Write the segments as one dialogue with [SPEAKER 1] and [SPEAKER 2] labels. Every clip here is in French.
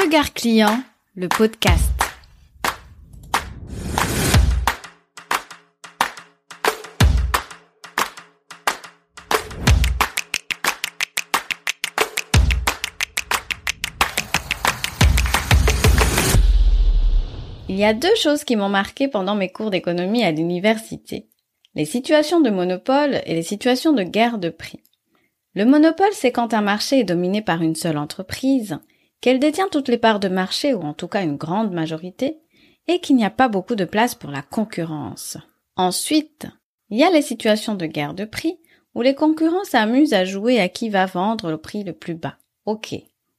[SPEAKER 1] Regard client, le podcast. Il y a deux choses qui m'ont marqué pendant mes cours d'économie à l'université. Les situations de monopole et les situations de guerre de prix. Le monopole, c'est quand un marché est dominé par une seule entreprise, qu'elle détient toutes les parts de marché ou en tout cas une grande majorité, et qu'il n'y a pas beaucoup de place pour la concurrence. Ensuite, il y a les situations de guerre de prix où les concurrents s'amusent à jouer à qui va vendre le prix le plus bas. Ok,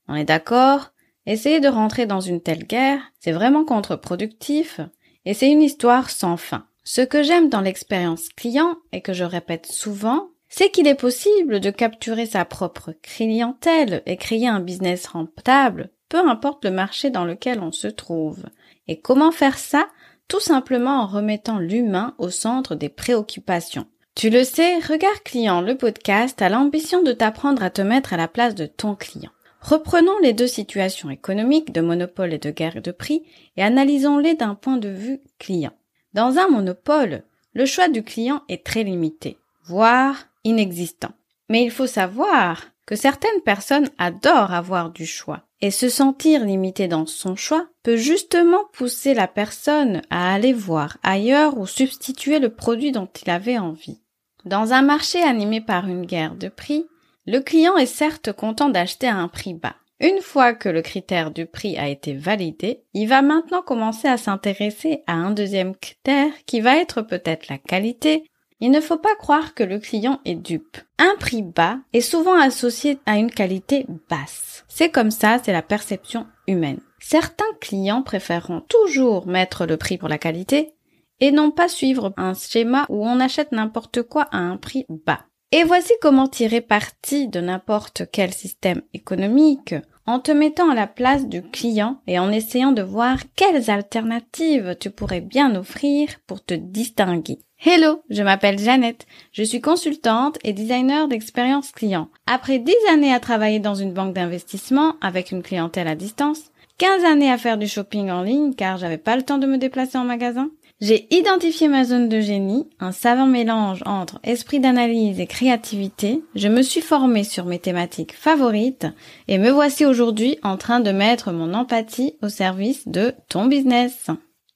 [SPEAKER 1] on est d'accord, essayer de rentrer dans une telle guerre, c'est vraiment contre-productif, et c'est une histoire sans fin. Ce que j'aime dans l'expérience client, et que je répète souvent, c'est qu'il est possible de capturer sa propre clientèle et créer un business rentable, peu importe le marché dans lequel on se trouve. Et comment faire ça? Tout simplement en remettant l'humain au centre des préoccupations. Tu le sais, Regard Client, le podcast, a l'ambition de t'apprendre à te mettre à la place de ton client. Reprenons les deux situations économiques de monopole et de guerre de prix et analysons-les d'un point de vue client. Dans un monopole, le choix du client est très limité, voire inexistant. Mais il faut savoir que certaines personnes adorent avoir du choix. Et se sentir limité dans son choix peut justement pousser la personne à aller voir ailleurs ou substituer le produit dont il avait envie. Dans un marché animé par une guerre de prix, le client est certes content d'acheter à un prix bas. Une fois que le critère du prix a été validé, il va maintenant commencer à s'intéresser à un deuxième critère qui va être peut-être la qualité il ne faut pas croire que le client est dupe. Un prix bas est souvent associé à une qualité basse. C'est comme ça, c'est la perception humaine. Certains clients préféreront toujours mettre le prix pour la qualité et non pas suivre un schéma où on achète n'importe quoi à un prix bas. Et voici comment tirer parti de n'importe quel système économique en te mettant à la place du client et en essayant de voir quelles alternatives tu pourrais bien offrir pour te distinguer. Hello, je m'appelle Jeannette. Je suis consultante et designer d'expérience client. Après 10 années à travailler dans une banque d'investissement avec une clientèle à distance, 15 années à faire du shopping en ligne car j'avais pas le temps de me déplacer en magasin, j'ai identifié ma zone de génie, un savant mélange entre esprit d'analyse et créativité. Je me suis formée sur mes thématiques favorites et me voici aujourd'hui en train de mettre mon empathie au service de ton business.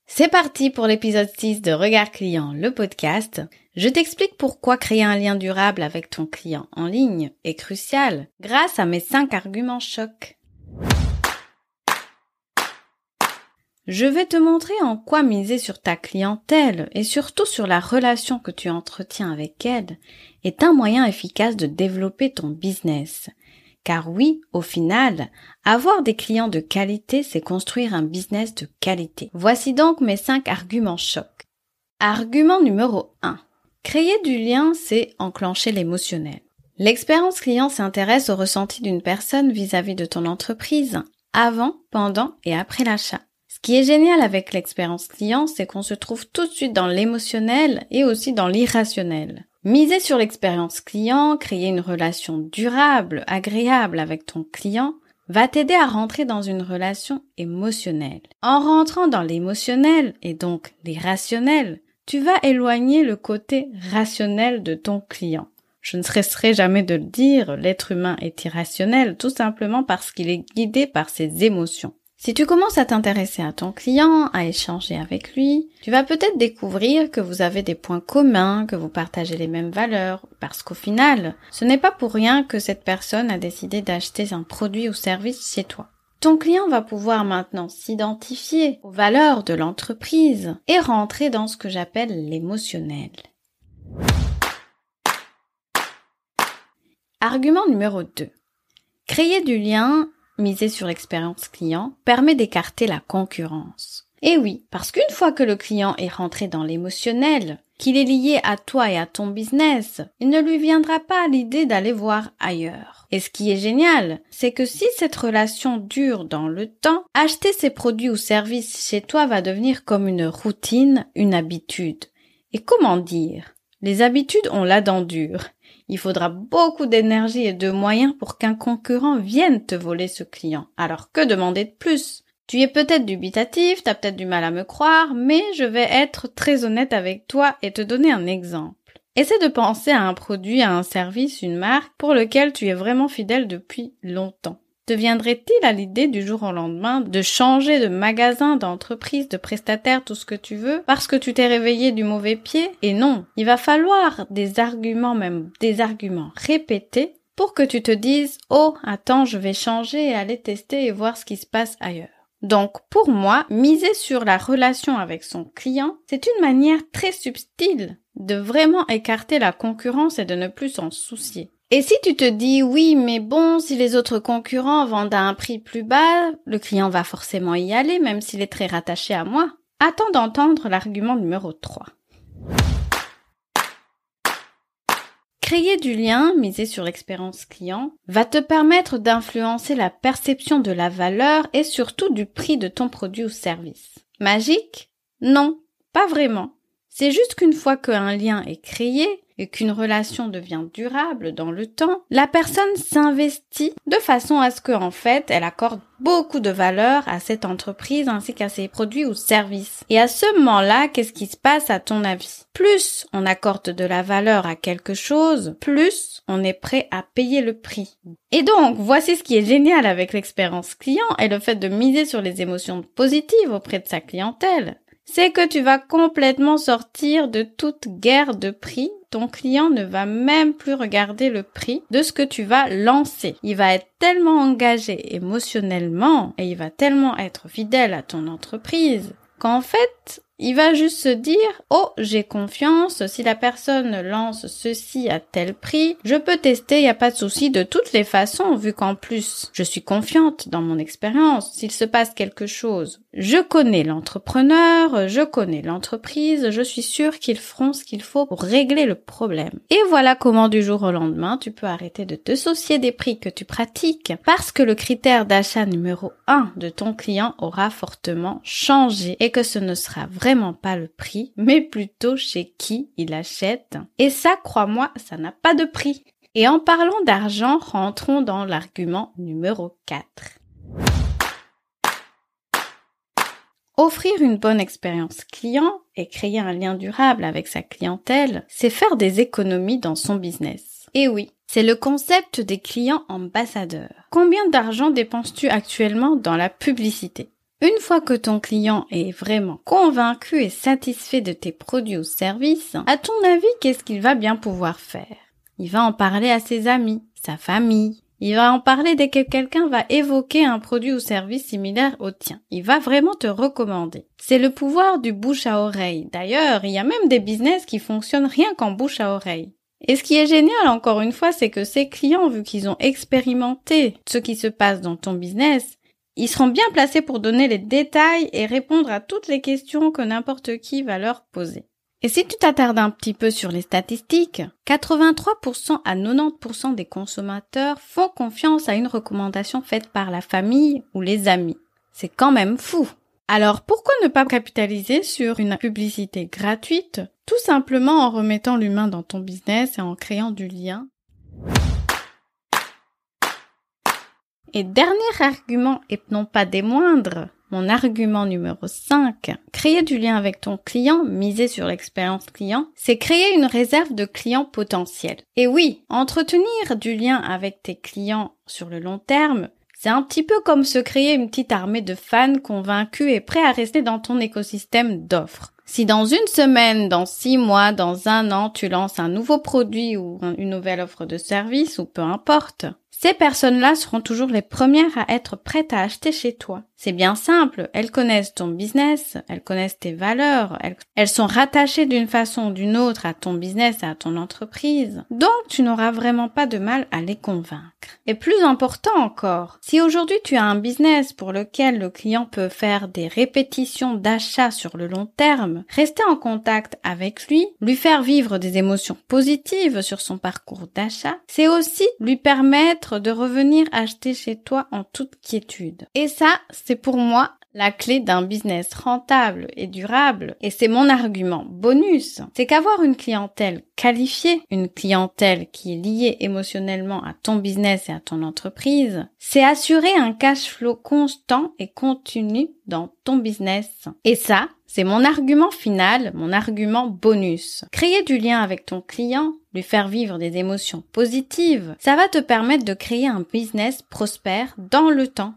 [SPEAKER 1] C'est parti pour l'épisode 6 de Regard Client, le podcast. Je t'explique pourquoi créer un lien durable avec ton client en ligne est crucial grâce à mes 5 arguments chocs. Je vais te montrer en quoi miser sur ta clientèle et surtout sur la relation que tu entretiens avec elle est un moyen efficace de développer ton business. Car oui, au final, avoir des clients de qualité, c'est construire un business de qualité. Voici donc mes 5 arguments chocs. Argument numéro 1. Créer du lien, c'est enclencher l'émotionnel. L'expérience client s'intéresse au ressenti d'une personne vis-à-vis de ton entreprise, avant, pendant et après l'achat. Qui est génial avec l'expérience client, c'est qu'on se trouve tout de suite dans l'émotionnel et aussi dans l'irrationnel. Miser sur l'expérience client, créer une relation durable, agréable avec ton client, va t'aider à rentrer dans une relation émotionnelle. En rentrant dans l'émotionnel et donc l'irrationnel, tu vas éloigner le côté rationnel de ton client. Je ne cesserai jamais de le dire, l'être humain est irrationnel tout simplement parce qu'il est guidé par ses émotions. Si tu commences à t'intéresser à ton client, à échanger avec lui, tu vas peut-être découvrir que vous avez des points communs, que vous partagez les mêmes valeurs, parce qu'au final, ce n'est pas pour rien que cette personne a décidé d'acheter un produit ou service chez toi. Ton client va pouvoir maintenant s'identifier aux valeurs de l'entreprise et rentrer dans ce que j'appelle l'émotionnel. Argument numéro 2. Créer du lien miser sur l'expérience client, permet d'écarter la concurrence. Et oui, parce qu'une fois que le client est rentré dans l'émotionnel, qu'il est lié à toi et à ton business, il ne lui viendra pas l'idée d'aller voir ailleurs. Et ce qui est génial, c'est que si cette relation dure dans le temps, acheter ses produits ou services chez toi va devenir comme une routine, une habitude. Et comment dire? Les habitudes ont la dent dure. Il faudra beaucoup d'énergie et de moyens pour qu'un concurrent vienne te voler ce client. Alors que demander de plus? Tu es peut-être dubitatif, t'as peut-être du mal à me croire, mais je vais être très honnête avec toi et te donner un exemple. Essaie de penser à un produit, à un service, une marque pour lequel tu es vraiment fidèle depuis longtemps. Te viendrait-il à l'idée du jour au lendemain de changer de magasin, d'entreprise, de prestataire, tout ce que tu veux, parce que tu t'es réveillé du mauvais pied? Et non, il va falloir des arguments, même des arguments répétés, pour que tu te dises « Oh, attends, je vais changer et aller tester et voir ce qui se passe ailleurs ». Donc pour moi, miser sur la relation avec son client, c'est une manière très subtile de vraiment écarter la concurrence et de ne plus s'en soucier. Et si tu te dis oui, mais bon, si les autres concurrents vendent à un prix plus bas, le client va forcément y aller, même s'il est très rattaché à moi. Attends d'entendre l'argument numéro 3. Créer du lien, miser sur l'expérience client, va te permettre d'influencer la perception de la valeur et surtout du prix de ton produit ou service. Magique? Non, pas vraiment. C'est juste qu'une fois qu'un lien est créé, et qu'une relation devient durable dans le temps, la personne s'investit de façon à ce qu'en fait, elle accorde beaucoup de valeur à cette entreprise ainsi qu'à ses produits ou services. Et à ce moment-là, qu'est-ce qui se passe à ton avis? Plus on accorde de la valeur à quelque chose, plus on est prêt à payer le prix. Et donc, voici ce qui est génial avec l'expérience client et le fait de miser sur les émotions positives auprès de sa clientèle c'est que tu vas complètement sortir de toute guerre de prix. Ton client ne va même plus regarder le prix de ce que tu vas lancer. Il va être tellement engagé émotionnellement et il va tellement être fidèle à ton entreprise qu'en fait, il va juste se dire oh j'ai confiance. Si la personne lance ceci à tel prix je peux tester. Y a pas de souci. De toutes les façons vu qu'en plus je suis confiante dans mon expérience. S'il se passe quelque chose je connais l'entrepreneur je connais l'entreprise je suis sûre qu'ils feront ce qu'il faut pour régler le problème et voilà comment du jour au lendemain tu peux arrêter de te soucier des prix que tu pratiques parce que le critère d'achat numéro 1 de ton client aura fortement changé et que ce ne sera pas le prix, mais plutôt chez qui il achète. Et ça, crois-moi, ça n'a pas de prix. Et en parlant d'argent, rentrons dans l'argument numéro 4. Offrir une bonne expérience client et créer un lien durable avec sa clientèle, c'est faire des économies dans son business. Et oui, c'est le concept des clients ambassadeurs. Combien d'argent dépenses-tu actuellement dans la publicité? Une fois que ton client est vraiment convaincu et satisfait de tes produits ou services, à ton avis, qu'est-ce qu'il va bien pouvoir faire? Il va en parler à ses amis, sa famille. Il va en parler dès que quelqu'un va évoquer un produit ou service similaire au tien. Il va vraiment te recommander. C'est le pouvoir du bouche à oreille. D'ailleurs, il y a même des business qui fonctionnent rien qu'en bouche à oreille. Et ce qui est génial, encore une fois, c'est que ces clients, vu qu'ils ont expérimenté ce qui se passe dans ton business, ils seront bien placés pour donner les détails et répondre à toutes les questions que n'importe qui va leur poser. Et si tu t'attardes un petit peu sur les statistiques, 83% à 90% des consommateurs font confiance à une recommandation faite par la famille ou les amis. C'est quand même fou. Alors pourquoi ne pas capitaliser sur une publicité gratuite, tout simplement en remettant l'humain dans ton business et en créant du lien? Et dernier argument, et non pas des moindres, mon argument numéro 5, créer du lien avec ton client, miser sur l'expérience client, c'est créer une réserve de clients potentiels. Et oui, entretenir du lien avec tes clients sur le long terme, c'est un petit peu comme se créer une petite armée de fans convaincus et prêts à rester dans ton écosystème d'offres. Si dans une semaine, dans six mois, dans un an, tu lances un nouveau produit ou une nouvelle offre de service ou peu importe, ces personnes-là seront toujours les premières à être prêtes à acheter chez toi. C'est bien simple, elles connaissent ton business, elles connaissent tes valeurs, elles, sont rattachées d'une façon ou d'une autre à ton business et à ton entreprise. Donc tu n'auras vraiment pas de mal à les convaincre. Et plus important encore, si aujourd'hui tu as un business pour lequel le client peut faire des répétitions d'achat sur le long terme, rester en contact avec lui, lui faire vivre des émotions positives sur son parcours d'achat, c'est aussi lui permettre de revenir acheter chez toi en toute quiétude. Et ça, c'est pour moi la clé d'un business rentable et durable, et c'est mon argument bonus, c'est qu'avoir une clientèle qualifiée, une clientèle qui est liée émotionnellement à ton business et à ton entreprise, c'est assurer un cash flow constant et continu dans ton business. Et ça, c'est mon argument final, mon argument bonus. Créer du lien avec ton client, lui faire vivre des émotions positives, ça va te permettre de créer un business prospère dans le temps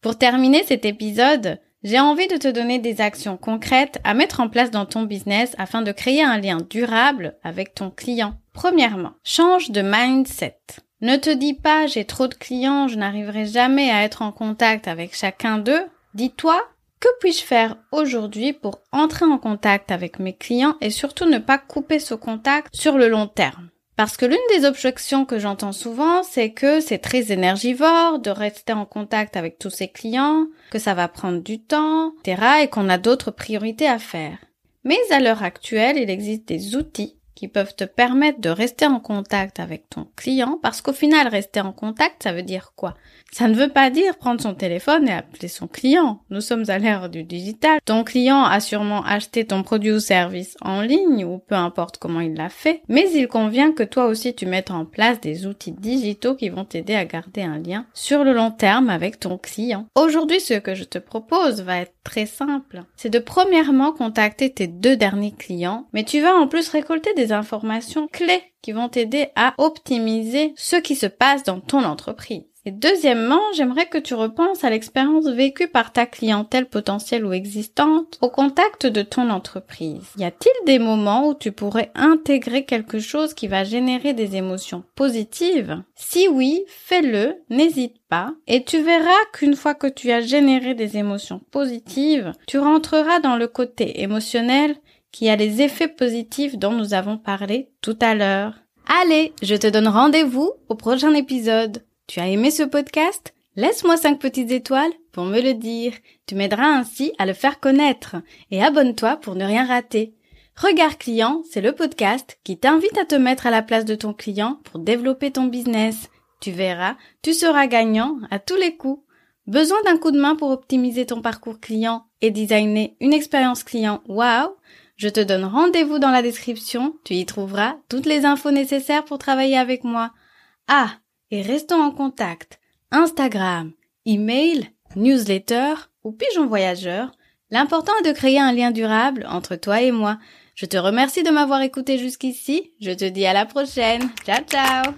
[SPEAKER 1] Pour terminer cet épisode, j'ai envie de te donner des actions concrètes à mettre en place dans ton business afin de créer un lien durable avec ton client. Premièrement, change de mindset. Ne te dis pas j'ai trop de clients, je n'arriverai jamais à être en contact avec chacun d'eux. Dis-toi que puis-je faire aujourd'hui pour entrer en contact avec mes clients et surtout ne pas couper ce contact sur le long terme? Parce que l'une des objections que j'entends souvent, c'est que c'est très énergivore de rester en contact avec tous ses clients, que ça va prendre du temps, etc. et qu'on a d'autres priorités à faire. Mais à l'heure actuelle, il existe des outils qui peuvent te permettre de rester en contact avec ton client parce qu'au final, rester en contact, ça veut dire quoi? Ça ne veut pas dire prendre son téléphone et appeler son client. Nous sommes à l'ère du digital. Ton client a sûrement acheté ton produit ou service en ligne ou peu importe comment il l'a fait, mais il convient que toi aussi tu mettes en place des outils digitaux qui vont t'aider à garder un lien sur le long terme avec ton client. Aujourd'hui, ce que je te propose va être très simple. C'est de premièrement contacter tes deux derniers clients, mais tu vas en plus récolter informations clés qui vont t'aider à optimiser ce qui se passe dans ton entreprise. Et deuxièmement, j'aimerais que tu repenses à l'expérience vécue par ta clientèle potentielle ou existante au contact de ton entreprise. Y a-t-il des moments où tu pourrais intégrer quelque chose qui va générer des émotions positives? Si oui, fais-le, n'hésite pas, et tu verras qu'une fois que tu as généré des émotions positives, tu rentreras dans le côté émotionnel qui a les effets positifs dont nous avons parlé tout à l'heure. Allez, je te donne rendez-vous au prochain épisode. Tu as aimé ce podcast? Laisse-moi 5 petites étoiles pour me le dire. Tu m'aideras ainsi à le faire connaître. Et abonne-toi pour ne rien rater. Regard client, c'est le podcast qui t'invite à te mettre à la place de ton client pour développer ton business. Tu verras, tu seras gagnant à tous les coups. Besoin d'un coup de main pour optimiser ton parcours client et designer une expérience client? Wow Je te donne rendez-vous dans la description, tu y trouveras toutes les infos nécessaires pour travailler avec moi. Ah, et restons en contact. Instagram, email, newsletter ou pigeon voyageur. L'important est de créer un lien durable entre toi et moi. Je te remercie de m'avoir écouté jusqu'ici. Je te dis à la prochaine. Ciao ciao